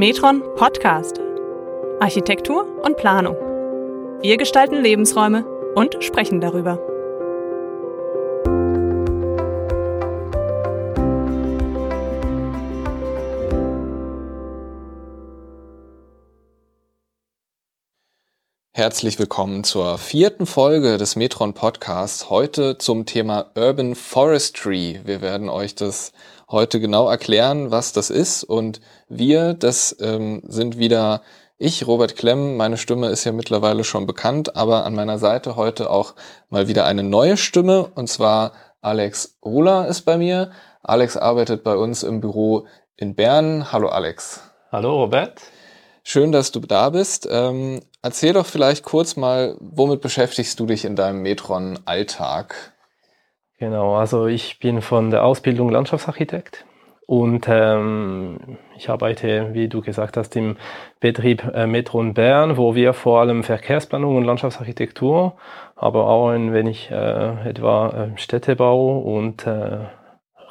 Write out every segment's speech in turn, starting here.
Metron Podcast. Architektur und Planung. Wir gestalten Lebensräume und sprechen darüber. Herzlich willkommen zur vierten Folge des Metron Podcasts. Heute zum Thema Urban Forestry. Wir werden euch das heute genau erklären, was das ist. Und wir, das ähm, sind wieder ich, Robert Klemm. Meine Stimme ist ja mittlerweile schon bekannt, aber an meiner Seite heute auch mal wieder eine neue Stimme. Und zwar Alex Ruller ist bei mir. Alex arbeitet bei uns im Büro in Bern. Hallo Alex. Hallo Robert. Schön, dass du da bist. Ähm, erzähl doch vielleicht kurz mal, womit beschäftigst du dich in deinem Metron-Alltag? Genau, also ich bin von der Ausbildung Landschaftsarchitekt und ähm, ich arbeite, wie du gesagt hast, im Betrieb äh, Metron Bern, wo wir vor allem Verkehrsplanung und Landschaftsarchitektur, aber auch ein wenig äh, etwa äh, Städtebau und äh,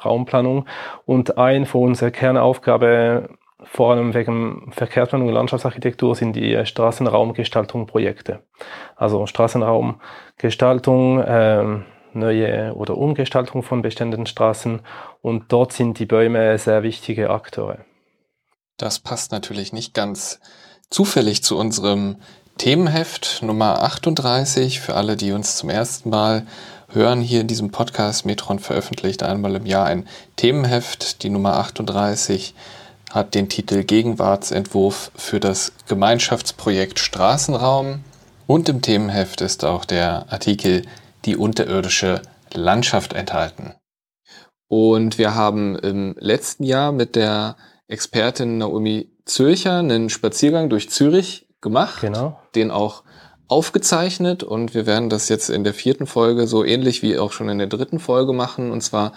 Raumplanung. Und ein von unserer Kernaufgabe, vor allem wegen Verkehrsplanung und Landschaftsarchitektur, sind die äh, Straßenraumgestaltung Projekte. Also Straßenraumgestaltung, äh, neue oder Umgestaltung von bestehenden Straßen und dort sind die Bäume sehr wichtige Akteure. Das passt natürlich nicht ganz zufällig zu unserem Themenheft Nummer 38. Für alle, die uns zum ersten Mal hören, hier in diesem Podcast Metron veröffentlicht einmal im Jahr ein Themenheft. Die Nummer 38 hat den Titel Gegenwartsentwurf für das Gemeinschaftsprojekt Straßenraum. Und im Themenheft ist auch der Artikel die unterirdische Landschaft enthalten. Und wir haben im letzten Jahr mit der Expertin Naomi Zürcher einen Spaziergang durch Zürich gemacht, genau. den auch aufgezeichnet und wir werden das jetzt in der vierten Folge so ähnlich wie auch schon in der dritten Folge machen und zwar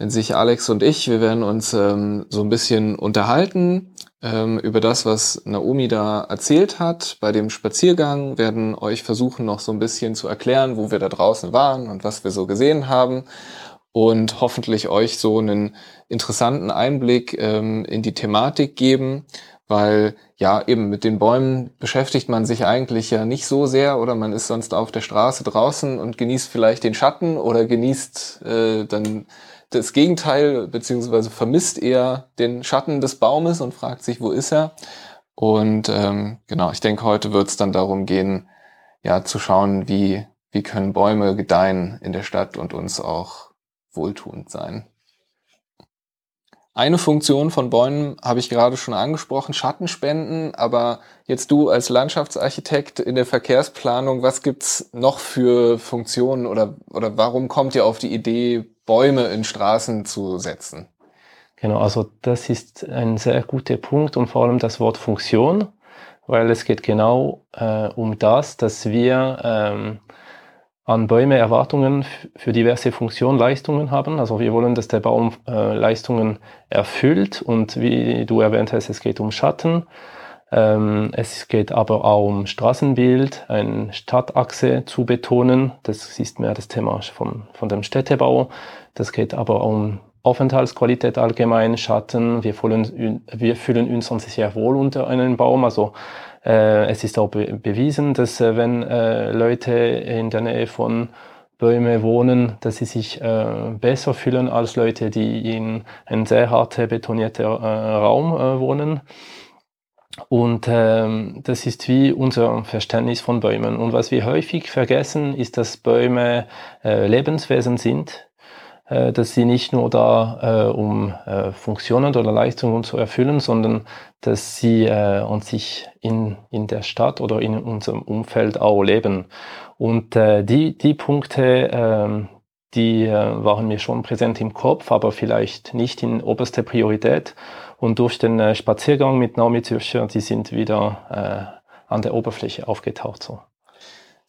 wenn sich Alex und ich, wir werden uns ähm, so ein bisschen unterhalten ähm, über das, was Naomi da erzählt hat bei dem Spaziergang, werden euch versuchen noch so ein bisschen zu erklären, wo wir da draußen waren und was wir so gesehen haben und hoffentlich euch so einen interessanten Einblick ähm, in die Thematik geben, weil ja eben mit den Bäumen beschäftigt man sich eigentlich ja nicht so sehr oder man ist sonst auf der Straße draußen und genießt vielleicht den Schatten oder genießt äh, dann das Gegenteil, beziehungsweise vermisst eher den Schatten des Baumes und fragt sich, wo ist er? Und ähm, genau, ich denke, heute wird es dann darum gehen, ja, zu schauen, wie, wie können Bäume gedeihen in der Stadt und uns auch wohltuend sein. Eine Funktion von Bäumen habe ich gerade schon angesprochen, Schattenspenden, aber jetzt du als Landschaftsarchitekt in der Verkehrsplanung, was gibt's noch für Funktionen oder, oder warum kommt ihr auf die Idee, Bäume in Straßen zu setzen? Genau, also das ist ein sehr guter Punkt und vor allem das Wort Funktion, weil es geht genau äh, um das, dass wir ähm, an Bäume Erwartungen für diverse Funktionen, Leistungen haben. Also wir wollen, dass der Baum äh, Leistungen erfüllt und wie du erwähnt hast, es geht um Schatten. Ähm, es geht aber auch um Straßenbild, eine Stadtachse zu betonen. Das ist mehr das Thema von, von dem Städtebau. Das geht aber um Aufenthaltsqualität allgemein, Schatten. Wir fühlen, wir fühlen uns sehr wohl unter einem Baum. Also äh, es ist auch be bewiesen, dass äh, wenn äh, Leute in der Nähe von Bäume wohnen, dass sie sich äh, besser fühlen als Leute, die in einem sehr harten, betonierten äh, Raum äh, wohnen. Und ähm, das ist wie unser Verständnis von Bäumen. Und was wir häufig vergessen, ist, dass Bäume äh, Lebenswesen sind dass sie nicht nur da, äh, um äh, Funktionen oder Leistungen zu erfüllen, sondern dass sie äh, an sich in, in der Stadt oder in unserem Umfeld auch leben. Und äh, die, die Punkte, äh, die äh, waren mir schon präsent im Kopf, aber vielleicht nicht in oberster Priorität. Und durch den äh, Spaziergang mit Naomi Zürcher, die sind wieder äh, an der Oberfläche aufgetaucht. So.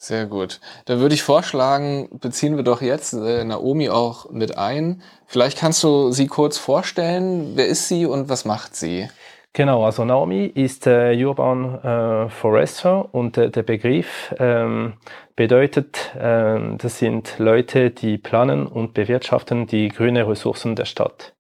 Sehr gut. Dann würde ich vorschlagen, beziehen wir doch jetzt äh, Naomi auch mit ein. Vielleicht kannst du sie kurz vorstellen. Wer ist sie und was macht sie? Genau, also Naomi ist äh, Urban äh, Forester und äh, der Begriff ähm, bedeutet, äh, das sind Leute, die planen und bewirtschaften die grünen Ressourcen der Stadt.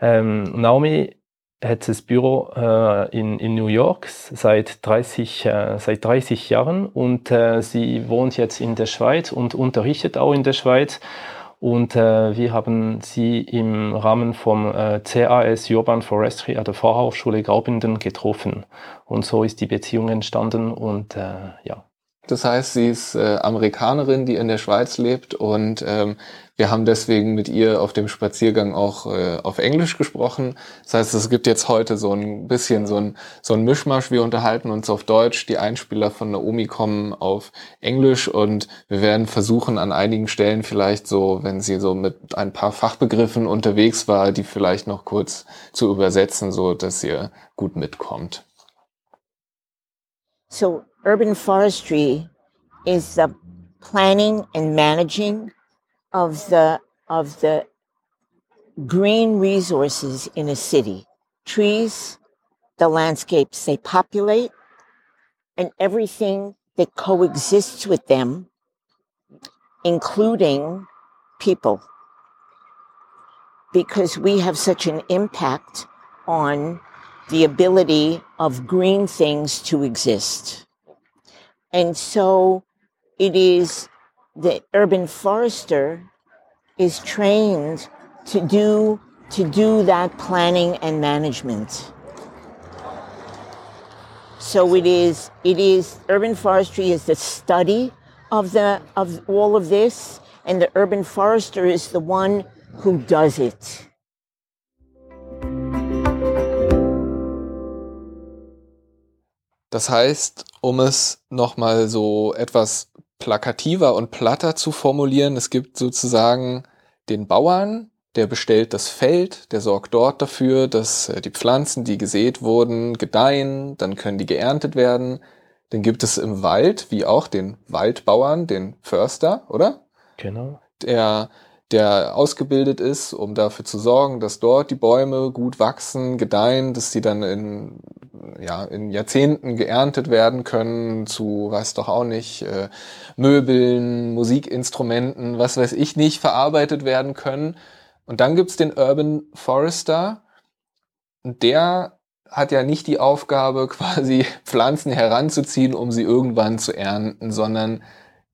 Ähm, Naomi hat das Büro äh, in, in New York seit 30, äh, seit 30 Jahren und äh, sie wohnt jetzt in der Schweiz und unterrichtet auch in der Schweiz. Und äh, wir haben sie im Rahmen vom äh, CAS Urban Forestry an Fachhochschule Graubünden getroffen. Und so ist die Beziehung entstanden und äh, ja. Das heißt, sie ist Amerikanerin, die in der Schweiz lebt und ähm, wir haben deswegen mit ihr auf dem Spaziergang auch äh, auf Englisch gesprochen. Das heißt, es gibt jetzt heute so ein bisschen so ein, so ein Mischmasch. Wir unterhalten uns auf Deutsch, die Einspieler von Naomi kommen auf Englisch und wir werden versuchen, an einigen Stellen vielleicht so, wenn sie so mit ein paar Fachbegriffen unterwegs war, die vielleicht noch kurz zu übersetzen, so dass ihr gut mitkommt. So urban forestry is the planning and managing of the of the green resources in a city. Trees the landscapes they populate and everything that coexists with them including people. Because we have such an impact on the ability of green things to exist. And so it is the urban forester is trained to do to do that planning and management. So it is it is urban forestry is the study of the of all of this and the urban forester is the one who does it. Das heißt, um es nochmal so etwas plakativer und platter zu formulieren. Es gibt sozusagen den Bauern, der bestellt das Feld, der sorgt dort dafür, dass äh, die Pflanzen, die gesät wurden, gedeihen, dann können die geerntet werden. Dann gibt es im Wald, wie auch den Waldbauern, den Förster, oder? Genau. Der, der ausgebildet ist, um dafür zu sorgen, dass dort die Bäume gut wachsen, gedeihen, dass sie dann in ja, in Jahrzehnten geerntet werden können zu, weiß doch auch nicht, äh, Möbeln, Musikinstrumenten, was weiß ich nicht, verarbeitet werden können. Und dann gibt's den Urban Forester. Der hat ja nicht die Aufgabe, quasi Pflanzen heranzuziehen, um sie irgendwann zu ernten, sondern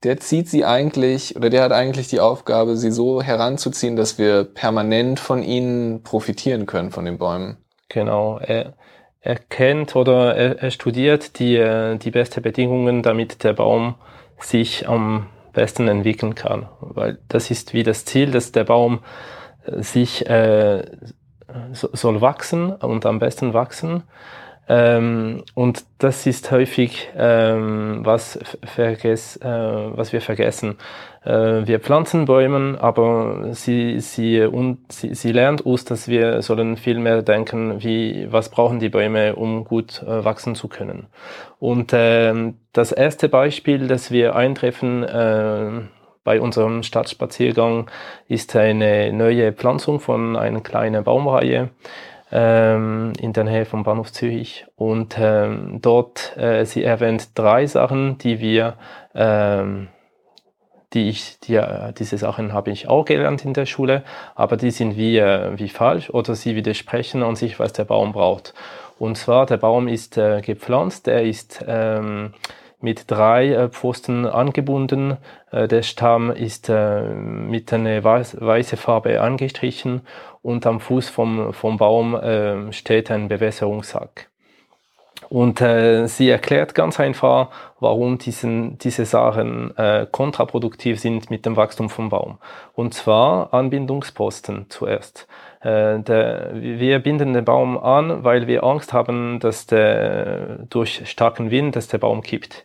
der zieht sie eigentlich, oder der hat eigentlich die Aufgabe, sie so heranzuziehen, dass wir permanent von ihnen profitieren können, von den Bäumen. Genau. Er, er kennt oder er, er studiert die, äh, die besten Bedingungen, damit der Baum sich am besten entwickeln kann. Weil das ist wie das Ziel, dass der Baum äh, sich äh, soll wachsen und am besten wachsen. Ähm, und das ist häufig, ähm, was, vergess, äh, was wir vergessen. Äh, wir pflanzen Bäume, aber sie, sie, und, sie, sie lernt uns, dass wir sollen viel mehr denken, wie, was brauchen die Bäume, um gut äh, wachsen zu können. Und äh, das erste Beispiel, das wir eintreffen, äh, bei unserem Stadtspaziergang ist eine neue Pflanzung von einer kleinen Baumreihe ähm, in der Nähe vom Bahnhof Zürich. Und ähm, dort, äh, sie erwähnt drei Sachen, die wir, ähm, die ich, die, äh, diese Sachen habe ich auch gelernt in der Schule, aber die sind wie, äh, wie falsch oder sie widersprechen an sich, was der Baum braucht. Und zwar, der Baum ist äh, gepflanzt, der ist ähm, mit drei äh, Pfosten angebunden. Äh, der Stamm ist äh, mit einer weiß, weiße Farbe angestrichen und am Fuß vom, vom Baum steht ein Bewässerungssack. Und sie erklärt ganz einfach, warum diesen, diese Sachen kontraproduktiv sind mit dem Wachstum vom Baum. Und zwar Anbindungsposten zuerst. Äh, der, wir binden den Baum an, weil wir Angst haben, dass der durch starken Wind, dass der Baum kippt.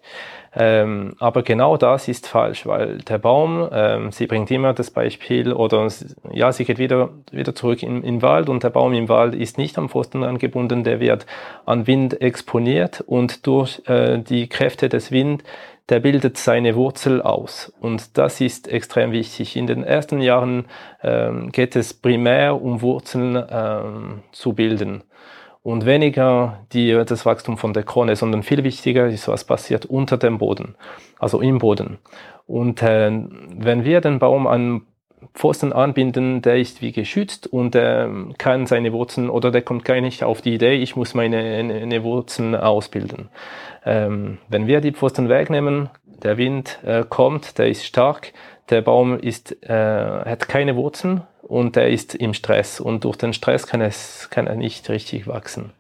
Ähm, aber genau das ist falsch, weil der Baum, ähm, sie bringt immer das Beispiel oder ja, sie geht wieder, wieder zurück in, den Wald und der Baum im Wald ist nicht am Pfosten angebunden, der wird an Wind exponiert und durch äh, die Kräfte des Windes der bildet seine Wurzel aus. Und das ist extrem wichtig. In den ersten Jahren ähm, geht es primär um Wurzeln ähm, zu bilden und weniger die, das Wachstum von der Krone, sondern viel wichtiger ist, was passiert unter dem Boden, also im Boden. Und äh, wenn wir den Baum an Pfosten anbinden, der ist wie geschützt und der kann seine Wurzeln oder der kommt gar nicht auf die Idee, ich muss meine eine Wurzeln ausbilden. Ähm, wenn wir die Pfosten wegnehmen, der Wind äh, kommt, der ist stark, der Baum ist, äh, hat keine Wurzeln und der ist im Stress und durch den Stress kann, es, kann er nicht richtig wachsen.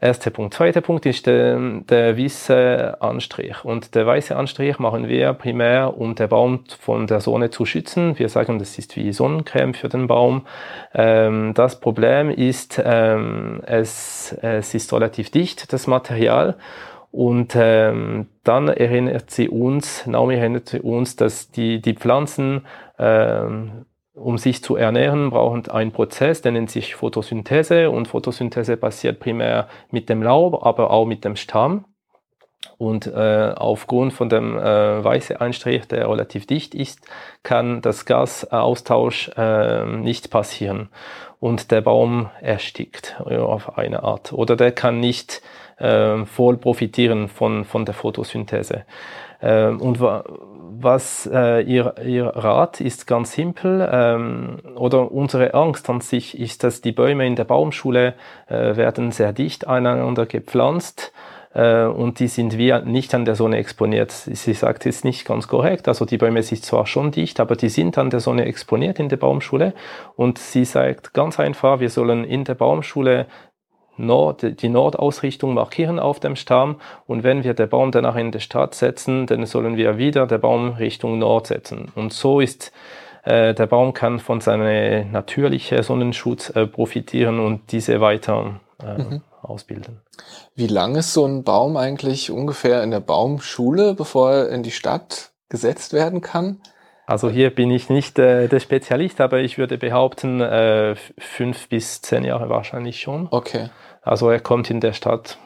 Erster Punkt. Zweiter Punkt ist der, der weiße Anstrich. Und der weiße Anstrich machen wir primär, um den Baum von der Sonne zu schützen. Wir sagen, das ist wie Sonnencreme für den Baum. Ähm, das Problem ist, ähm, es, es ist relativ dicht, das Material. Und ähm, dann erinnert sie uns, Naomi erinnert sie uns, dass die, die Pflanzen ähm, um sich zu ernähren, brauchen einen Prozess, der nennt sich Photosynthese und Photosynthese passiert primär mit dem Laub, aber auch mit dem Stamm. Und äh, aufgrund von dem äh, weißen Einstrich, der relativ dicht ist, kann das Gasaustausch äh, nicht passieren und der Baum erstickt auf eine Art oder der kann nicht äh, voll profitieren von, von der Photosynthese. Äh, und was äh, ihr, ihr Rat ist ganz simpel ähm, oder unsere Angst an sich ist, dass die Bäume in der Baumschule äh, werden sehr dicht aneinander gepflanzt äh, und die sind wie nicht an der Sonne exponiert. Sie sagt, es ist nicht ganz korrekt. Also die Bäume sind zwar schon dicht, aber die sind an der Sonne exponiert in der Baumschule und sie sagt ganz einfach, wir sollen in der Baumschule Nord, die Nordausrichtung markieren auf dem Stamm und wenn wir den Baum danach in die Stadt setzen, dann sollen wir wieder den Baum Richtung Nord setzen. Und so ist äh, der Baum kann von seinem natürlichen Sonnenschutz äh, profitieren und diese weiter äh, mhm. ausbilden. Wie lang ist so ein Baum eigentlich ungefähr in der Baumschule, bevor er in die Stadt gesetzt werden kann? Also hier bin ich nicht äh, der Spezialist, aber ich würde behaupten, äh, fünf bis zehn Jahre wahrscheinlich schon. Okay. Also er kommt in der Stadt.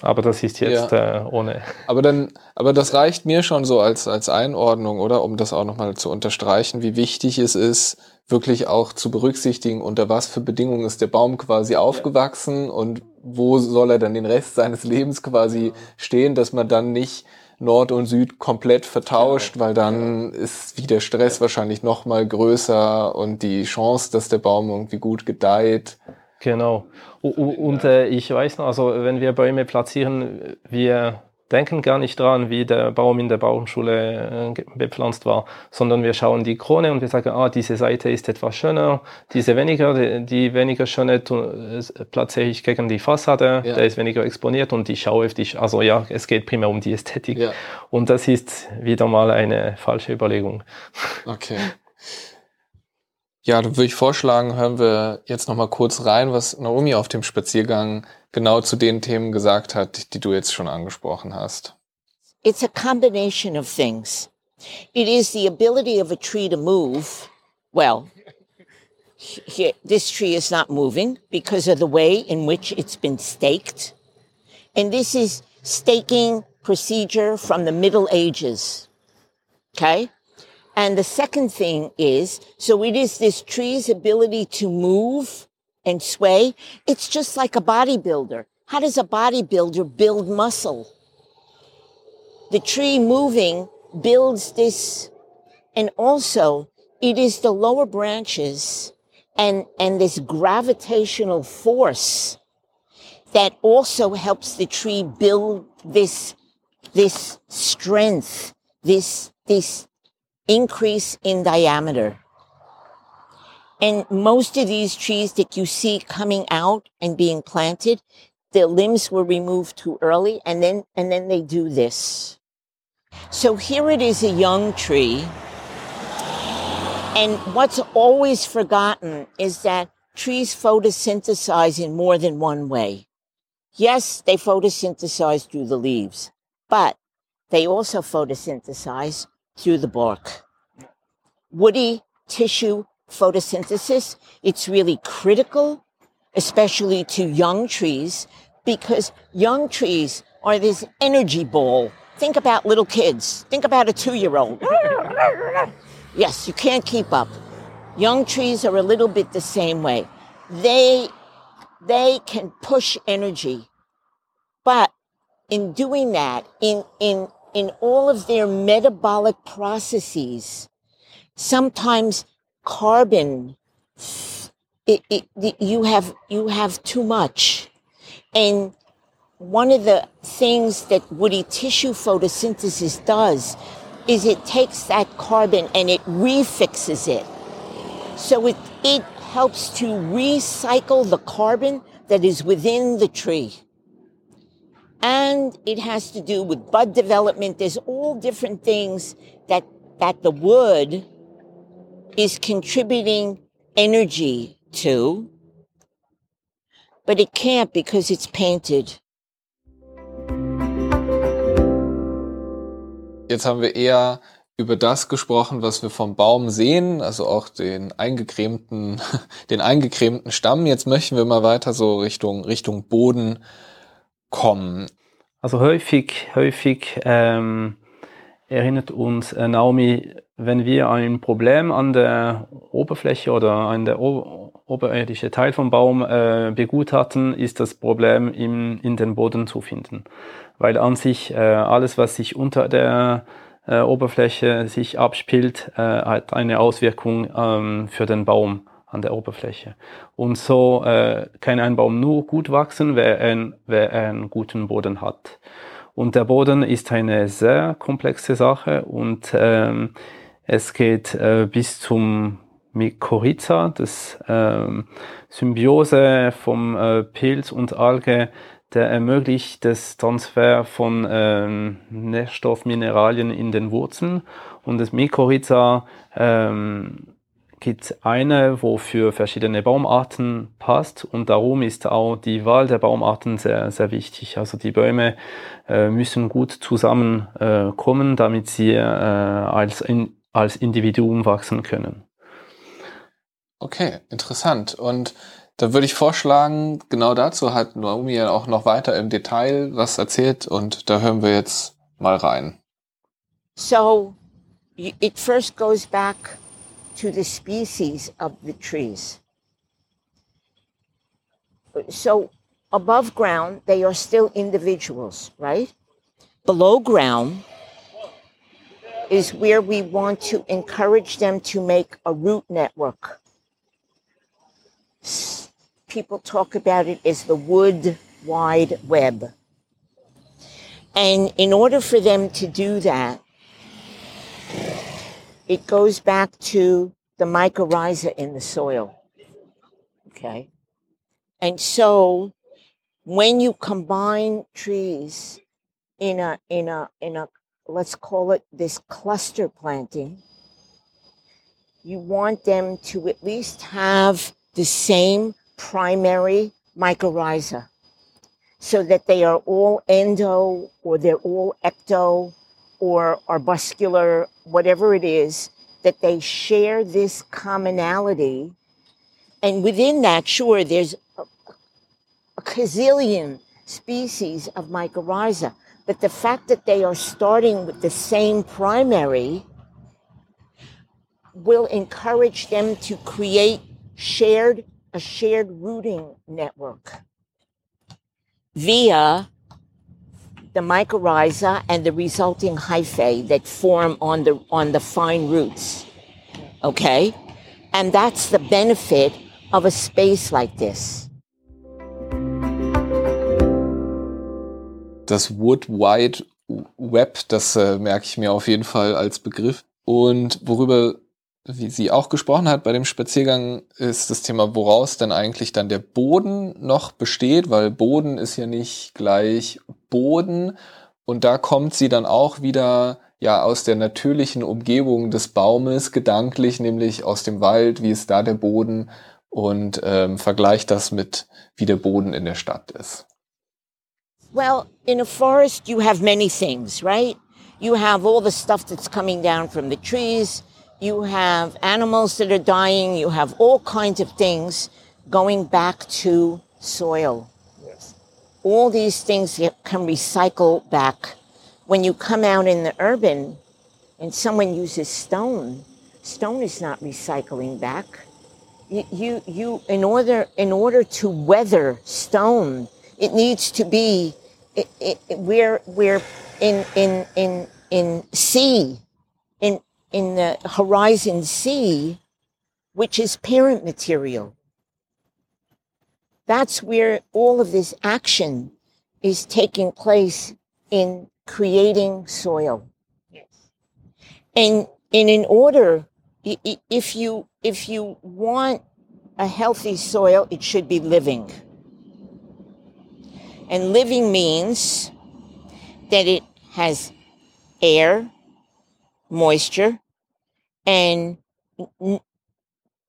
Aber das ist jetzt ja. äh, ohne. Aber dann, aber das reicht mir schon so als, als Einordnung, oder? Um das auch nochmal zu unterstreichen, wie wichtig es ist, wirklich auch zu berücksichtigen, unter was für Bedingungen ist der Baum quasi aufgewachsen und wo soll er dann den Rest seines Lebens quasi stehen, dass man dann nicht Nord und Süd komplett vertauscht, weil dann ist wie der Stress wahrscheinlich noch mal größer und die Chance, dass der Baum irgendwie gut gedeiht. Genau. Und äh, ich weiß noch, also wenn wir Bäume platzieren, wir denken gar nicht dran, wie der Baum in der Baumschule äh, bepflanzt war, sondern wir schauen die Krone und wir sagen, ah, diese Seite ist etwas schöner, diese weniger, die, die weniger schöne äh, platziere ich gegen die Fassade, ja. der ist weniger exponiert und ich schaue auf die, also ja, es geht primär um die Ästhetik. Ja. Und das ist wieder mal eine falsche Überlegung. Okay. Ja, dann würde ich vorschlagen, hören wir jetzt noch mal kurz rein, was Naomi auf dem Spaziergang genau zu den Themen gesagt hat, die du jetzt schon angesprochen hast. It's a combination of things. It is the ability of a tree to move. Well, here, this tree is not moving because of the way in which it's been staked. And this is staking procedure from the Middle Ages. Okay? And the second thing is, so it is this tree's ability to move and sway. It's just like a bodybuilder. How does a bodybuilder build muscle? The tree moving builds this. And also it is the lower branches and, and this gravitational force that also helps the tree build this, this strength, this, this increase in diameter. And most of these trees that you see coming out and being planted, the limbs were removed too early and then, and then they do this. So here it is a young tree. And what's always forgotten is that trees photosynthesize in more than one way. Yes, they photosynthesize through the leaves, but they also photosynthesize through the bark. Woody tissue photosynthesis, it's really critical, especially to young trees, because young trees are this energy ball. Think about little kids. Think about a two year old. yes, you can't keep up. Young trees are a little bit the same way. They, they can push energy. But in doing that, in, in in all of their metabolic processes, sometimes carbon it, it, you have you have too much. And one of the things that woody tissue photosynthesis does is it takes that carbon and it refixes it. So it it helps to recycle the carbon that is within the tree and it has to do with bud development there's all different things that that the wood is contributing energy to, but it can't because it's painted. Jetzt haben wir eher über das gesprochen, was wir vom Baum sehen, also auch den eingecremten, den eingecremten Stamm. Jetzt möchten wir mal weiter so Richtung, Richtung Boden kommen. Also häufig, häufig ähm, erinnert uns äh, Naomi, wenn wir ein Problem an der Oberfläche oder an der o oberirdischen Teil vom Baum äh, begutachten, ist das Problem im, in den Boden zu finden. Weil an sich äh, alles, was sich unter der äh, Oberfläche sich abspielt, äh, hat eine Auswirkung ähm, für den Baum an der Oberfläche. Und so äh, kann ein Baum nur gut wachsen, wer, ein, wer einen guten Boden hat. Und der Boden ist eine sehr komplexe Sache und ähm, es geht äh, bis zum Mykorrhiza, das ähm, Symbiose vom äh, Pilz und Alge, der ermöglicht das Transfer von ähm, Nährstoffmineralien in den Wurzeln. Und das Mykorrhiza ähm, gibt eine, wo für verschiedene Baumarten passt und darum ist auch die Wahl der Baumarten sehr, sehr wichtig. Also die Bäume äh, müssen gut zusammenkommen, äh, damit sie äh, als, in, als Individuum wachsen können. Okay, interessant. Und da würde ich vorschlagen, genau dazu hat Naomi ja auch noch weiter im Detail was erzählt und da hören wir jetzt mal rein. So, it first goes back to the species of the trees. So above ground, they are still individuals, right? Below ground is where we want to encourage them to make a root network. People talk about it as the wood wide web. And in order for them to do that, it goes back to the mycorrhiza in the soil. Okay. And so when you combine trees in a in a in a let's call it this cluster planting, you want them to at least have the same primary mycorrhiza so that they are all endo or they're all ecto or arbuscular, whatever it is, that they share this commonality. And within that, sure, there's a, a gazillion species of mycorrhiza. But the fact that they are starting with the same primary will encourage them to create shared a shared rooting network via the mycorrhiza and the resulting hyphae that form on the on the fine roots. Okay? And that's the benefit of a space like this. Das Wood Wide Web, das äh, merke ich mir auf jeden Fall als Begriff. Und worüber wie sie auch gesprochen hat bei dem Spaziergang, ist das Thema, woraus denn eigentlich dann der Boden noch besteht, weil Boden ist ja nicht gleich Boden. Und da kommt sie dann auch wieder ja aus der natürlichen Umgebung des Baumes gedanklich, nämlich aus dem Wald, wie ist da der Boden und ähm, vergleicht das mit wie der Boden in der Stadt ist. Well, in a forest you have many things, right? You have all the stuff that's coming down from the trees. You have animals that are dying, you have all kinds of things going back to soil. Yes. All these things can recycle back. When you come out in the urban and someone uses stone, stone is not recycling back. You, you, you in order in order to weather stone, it needs to be it, it, we're we're in in in in sea in in the horizon sea, which is parent material. That's where all of this action is taking place in creating soil. Yes. And, and in order, if you, if you want a healthy soil, it should be living. And living means that it has air, moisture, and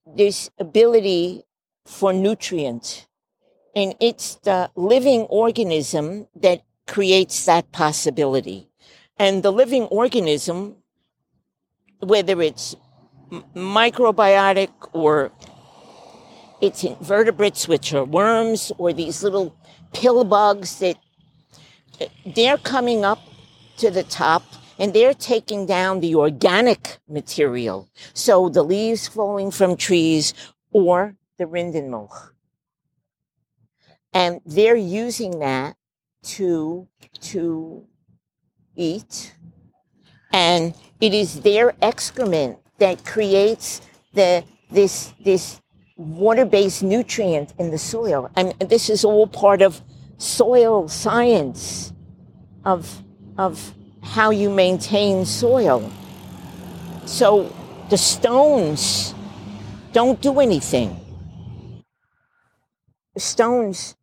this ability for nutrient. And it's the living organism that creates that possibility. And the living organism, whether it's microbiotic or it's invertebrates, which are worms, or these little pill bugs that eh, they're coming up to the top and they're taking down the organic material. So the leaves falling from trees or the rindenmulch. And they're using that to, to eat. And it is their excrement that creates the, this, this water-based nutrient in the soil. And this is all part of soil science of, of how you maintain soil. So the stones don't do anything. The stones,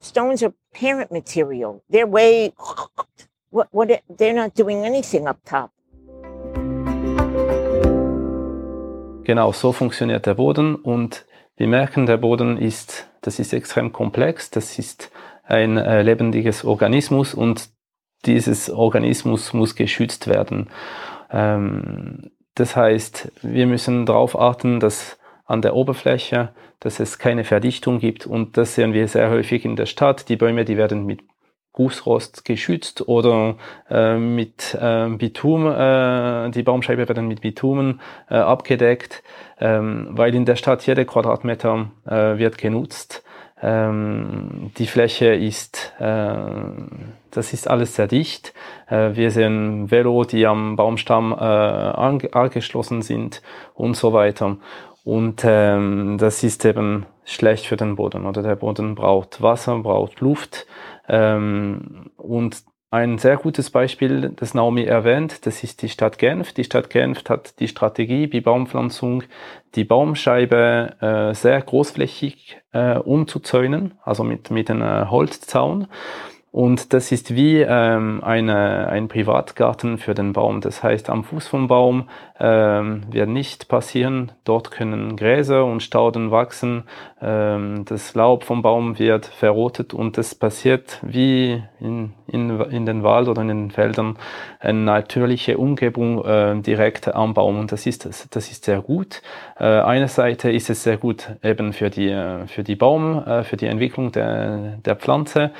stones are parent material. They're way, what, what, they're not doing anything up top. Genau, so funktioniert der Boden und wir merken, der Boden ist, das ist extrem komplex, das ist ein äh, lebendiges Organismus und dieses Organismus muss geschützt werden. Ähm, das heißt, wir müssen darauf achten, dass an der Oberfläche, dass es keine Verdichtung gibt und das sehen wir sehr häufig in der Stadt. Die Bäume, die werden mit Gussrost geschützt oder äh, mit äh, Bitum, äh, die Baumscheibe werden mit Bitumen äh, abgedeckt, ähm, weil in der Stadt jeder Quadratmeter äh, wird genutzt. Ähm, die Fläche ist, äh, das ist alles sehr dicht. Äh, wir sehen Velo, die am Baumstamm äh, angeschlossen sind und so weiter. Und ähm, das ist eben schlecht für den Boden. Oder der Boden braucht Wasser, braucht Luft. Ähm, und ein sehr gutes Beispiel, das Naomi erwähnt, das ist die Stadt Genf. Die Stadt Genf hat die Strategie, wie Baumpflanzung, die Baumscheibe äh, sehr großflächig äh, umzuzäunen, also mit, mit einem Holzzaun. Und das ist wie ähm, eine, ein Privatgarten für den Baum. Das heißt, am Fuß vom Baum ähm, wird nicht passieren. Dort können Gräser und Stauden wachsen. Ähm, das Laub vom Baum wird verrotet und das passiert wie in, in, in den Wald oder in den Feldern eine natürliche Umgebung äh, direkt am Baum. Und das ist, das ist sehr gut. Äh, eine Seite ist es sehr gut eben für die, äh, für die Baum, äh, für die Entwicklung der, der Pflanze.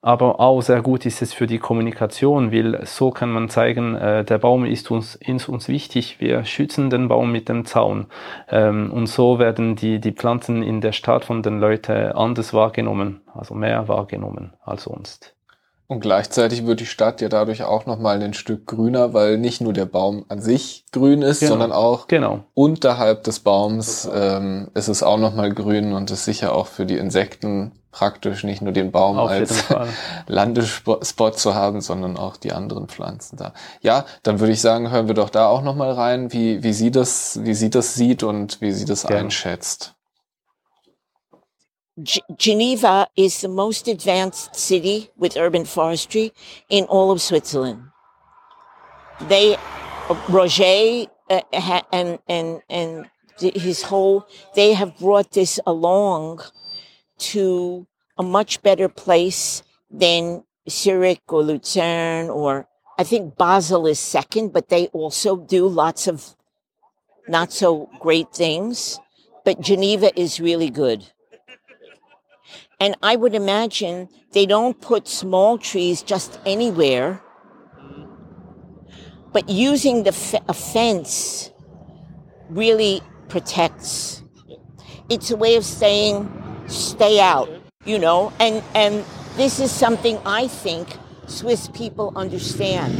Aber auch sehr gut ist es für die Kommunikation, weil so kann man zeigen, äh, der Baum ist uns, ist uns wichtig, wir schützen den Baum mit dem Zaun. Ähm, und so werden die, die Pflanzen in der Stadt von den Leuten anders wahrgenommen, also mehr wahrgenommen als sonst. Und gleichzeitig wird die Stadt ja dadurch auch nochmal ein Stück grüner, weil nicht nur der Baum an sich grün ist, genau. sondern auch genau. unterhalb des Baums ähm, ist es auch nochmal grün und ist sicher auch für die Insekten praktisch, nicht nur den Baum Auf als Landespot zu haben, sondern auch die anderen Pflanzen da. Ja, dann würde ich sagen, hören wir doch da auch nochmal rein, wie, wie sie das, wie sie das sieht und wie sie das ja. einschätzt. G Geneva is the most advanced city with urban forestry in all of Switzerland. They, Roger uh, and, and, and his whole, they have brought this along to a much better place than Zurich or Lucerne or I think Basel is second, but they also do lots of not so great things. But Geneva is really good. And I would imagine they don't put small trees just anywhere, but using the f- a fence really protects. It's a way of saying, stay out, you know, and, and this is something I think Swiss people understand.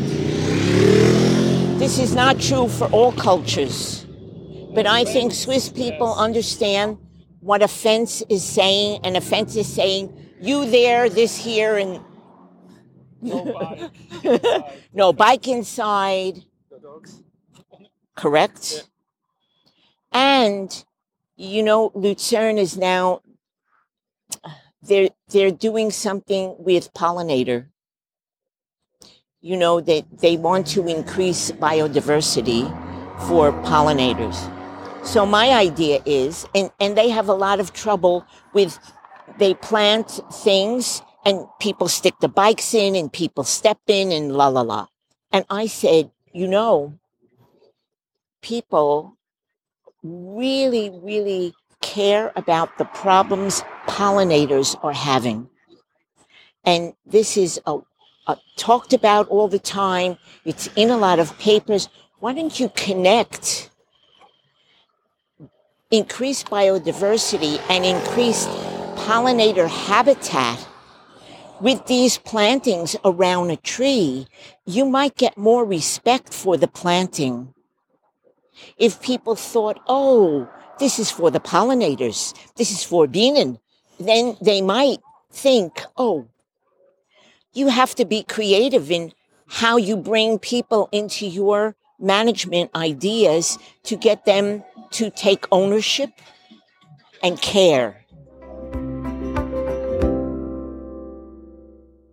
this is not true for all cultures, but I think Swiss people understand what a fence is saying. An offense is saying, you there, this here, and No bike. no bike inside. Correct? And, you know, Lucerne is now, they're, they're doing something with pollinator. You know, they, they want to increase biodiversity for pollinators. So my idea is, and, and they have a lot of trouble with, they plant things and people stick the bikes in and people step in and la la la. And I said, you know, people really, really care about the problems pollinators are having. And this is a, a, talked about all the time. It's in a lot of papers. Why don't you connect increased biodiversity and increased pollinator habitat with these plantings around a tree? You might get more respect for the planting if people thought, oh, this is for the pollinators, this is for Bienen, then they might think, oh, you have to be creative in how you bring people into your management ideas to get them to take ownership and care.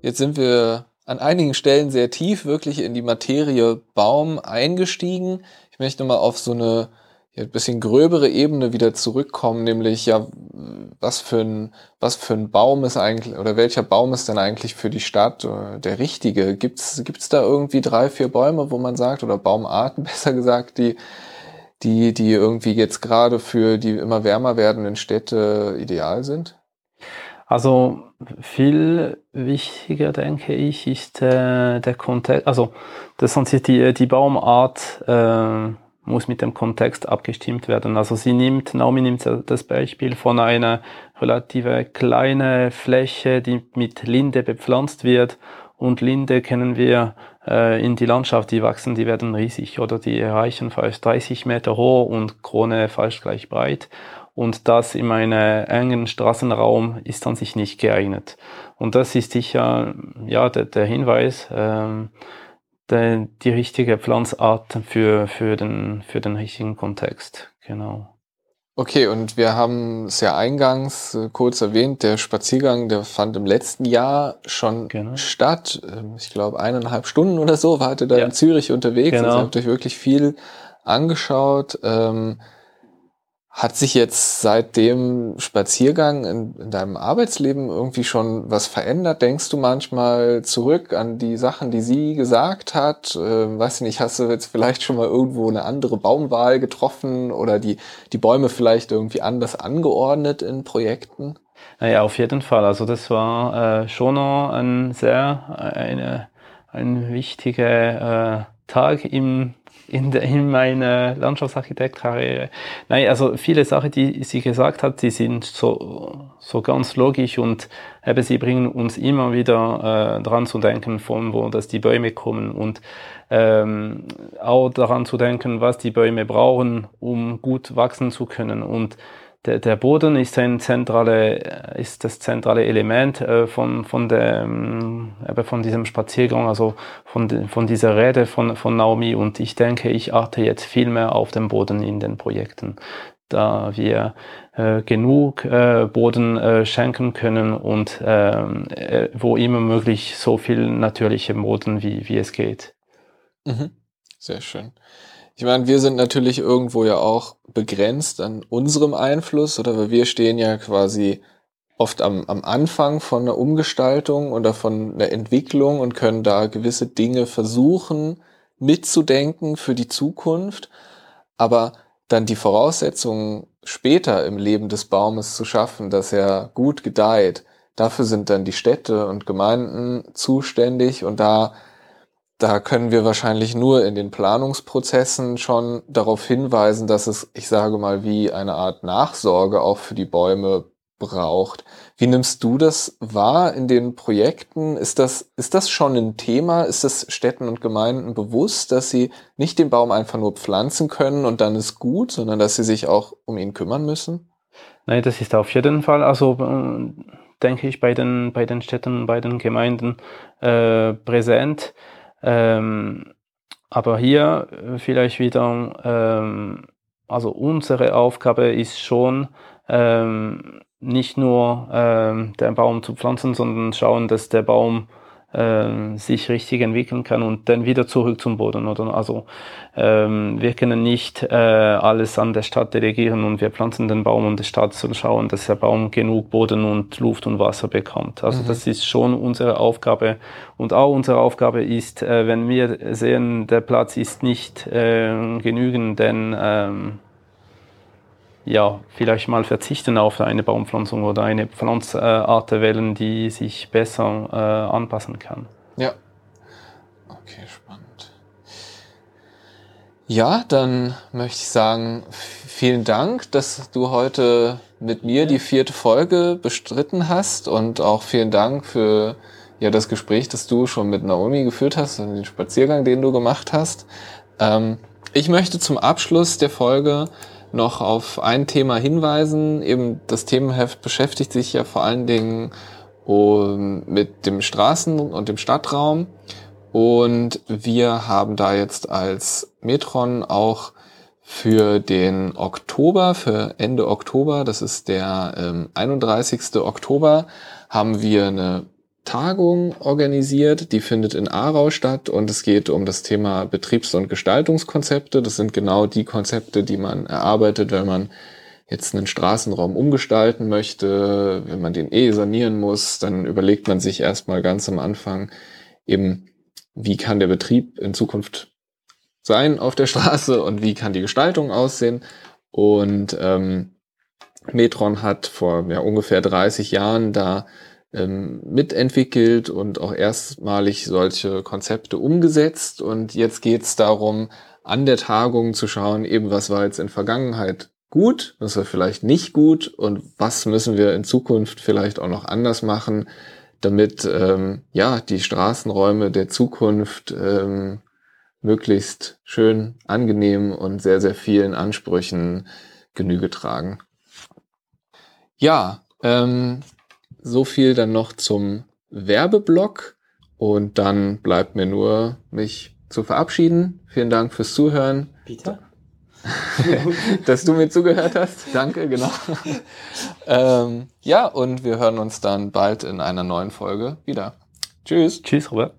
Jetzt sind wir an einigen Stellen sehr tief wirklich in die Materie Baum eingestiegen. Ich möchte mal auf so eine ja, ein bisschen gröbere Ebene wieder zurückkommen, nämlich ja, was für ein, was für ein Baum ist eigentlich, oder welcher Baum ist denn eigentlich für die Stadt äh, der richtige? Gibt's, gibt's da irgendwie drei, vier Bäume, wo man sagt, oder Baumarten besser gesagt, die, die, die irgendwie jetzt gerade für die immer wärmer werdenden Städte ideal sind? Also viel wichtiger, denke ich, ist äh, der Kontext, also das sind die, die Baumart äh, muss mit dem Kontext abgestimmt werden. Also sie nimmt, Naomi nimmt das Beispiel von einer relativ kleinen Fläche, die mit Linde bepflanzt wird. Und Linde kennen wir in die Landschaft, die wachsen, die werden riesig oder die erreichen fast 30 Meter hoch und Krone fast gleich breit. Und das in einem engen Straßenraum ist an sich nicht geeignet. Und das ist sicher ja der, der Hinweis, ähm, der, die richtige Pflanzart für, für, den, für den richtigen Kontext. Genau. Okay, und wir haben es ja eingangs äh, kurz erwähnt, der Spaziergang, der fand im letzten Jahr schon Genau. statt. Ähm, Ich glaube, eineinhalb Stunden oder so wart ihr da Ja. in Zürich unterwegs. Genau. Also habt euch wirklich viel angeschaut. Ähm, hat sich jetzt seit dem Spaziergang in, in deinem Arbeitsleben irgendwie schon was verändert? Denkst du manchmal zurück an die Sachen, die sie gesagt hat? Ähm, weiß ich nicht, hast du jetzt vielleicht schon mal irgendwo eine andere Baumwahl getroffen oder die, die Bäume vielleicht irgendwie anders angeordnet in Projekten? Naja, auf jeden Fall. Also das war äh, schon noch ein sehr äh, eine, ein wichtiger äh, Tag im, in, der, in meiner Landschaftsarchitektkarriere. Nein, also viele Sachen, die sie gesagt hat, die sind so, so ganz logisch und eben sie bringen uns immer wieder äh, dran zu denken, von wo dass die Bäume kommen und ähm, auch daran zu denken, was die Bäume brauchen, um gut wachsen zu können. Und der, der Boden ist ein zentrale, ist das zentrale Element äh, von, von, ähm, eben von diesem Spaziergang, also von, von dieser Rede von, von Naomi. Und ich denke, ich achte jetzt viel mehr auf den Boden in den Projekten, da wir äh, genug äh, Boden äh, schenken können und ähm, äh, wo immer möglich so viel natürliche Boden wie, wie es geht. Mhm. Sehr schön. Ich meine, wir sind natürlich irgendwo ja auch begrenzt an unserem Einfluss, oder? Weil wir stehen ja quasi oft am, am Anfang von einer Umgestaltung oder von einer Entwicklung und können da gewisse Dinge versuchen mitzudenken für die Zukunft, aber dann die Voraussetzungen später im Leben des Baumes zu schaffen, dass er gut gedeiht, dafür sind dann die Städte und Gemeinden zuständig. Und da da können wir wahrscheinlich nur in den Planungsprozessen schon darauf hinweisen, dass es, ich sage mal, wie eine Art Nachsorge auch für die Bäume braucht. Wie nimmst du das wahr in den Projekten? Ist das, ist das schon ein Thema? Ist es Städten und Gemeinden bewusst, dass sie nicht den Baum einfach nur pflanzen können und dann ist gut, sondern dass sie sich auch um ihn kümmern müssen? Nein, das ist auf jeden Fall, also äh, denke ich, bei den, bei den Städten, bei den Gemeinden äh, präsent. Ähm, aber hier äh, vielleicht wieder, ähm, also unsere Aufgabe ist schon, ähm, nicht nur ähm, den Baum zu pflanzen, sondern schauen, dass der Baum äh, sich richtig entwickeln kann und dann wieder zurück zum Boden. Oder? Also ähm, wir können nicht äh, alles an der Stadt delegieren und wir pflanzen den Baum und die Stadt soll schauen, dass der Baum genug Boden und Luft und Wasser bekommt. Also mhm. das ist schon unsere Aufgabe und auch unsere Aufgabe ist, äh, wenn wir sehen, der Platz ist nicht äh, genügend, dann ähm, ja, vielleicht mal verzichten auf eine Baumpflanzung oder eine Pflanzart wählen, die sich besser äh, anpassen kann. Ja. Okay, spannend. Ja, dann möchte ich sagen, vielen Dank, dass du heute mit mir die vierte Folge bestritten hast und auch vielen Dank für ja, das Gespräch, das du schon mit Naomi geführt hast und den Spaziergang, den du gemacht hast. Ähm, ich möchte zum Abschluss der Folge noch auf ein Thema hinweisen. Eben das Themenheft beschäftigt sich ja vor allen Dingen um, mit dem Straßen- und dem Stadtraum. Und wir haben da jetzt als Metron auch für den Oktober, für Ende Oktober, das ist der ähm, 31. Oktober, haben wir eine Tagung organisiert, die findet in Aarau statt und es geht um das Thema Betriebs- und Gestaltungskonzepte. Das sind genau die Konzepte, die man erarbeitet, wenn man jetzt einen Straßenraum umgestalten möchte, wenn man den eh sanieren muss, dann überlegt man sich erstmal ganz am Anfang eben, wie kann der Betrieb in Zukunft sein auf der Straße und wie kann die Gestaltung aussehen. Und ähm, Metron hat vor ja, ungefähr 30 Jahren da ähm, mitentwickelt und auch erstmalig solche Konzepte umgesetzt. Und jetzt geht es darum, an der Tagung zu schauen, eben was war jetzt in Vergangenheit gut, was war vielleicht nicht gut und was müssen wir in Zukunft vielleicht auch noch anders machen, damit ähm, ja die Straßenräume der Zukunft ähm, möglichst schön, angenehm und sehr, sehr vielen Ansprüchen Genüge tragen. Ja, ähm, so viel dann noch zum Werbeblock und dann bleibt mir nur, mich zu verabschieden. Vielen Dank fürs Zuhören. Peter? Dass du mir zugehört hast. Danke, genau. ähm, ja, und wir hören uns dann bald in einer neuen Folge wieder. Tschüss. Tschüss, Robert.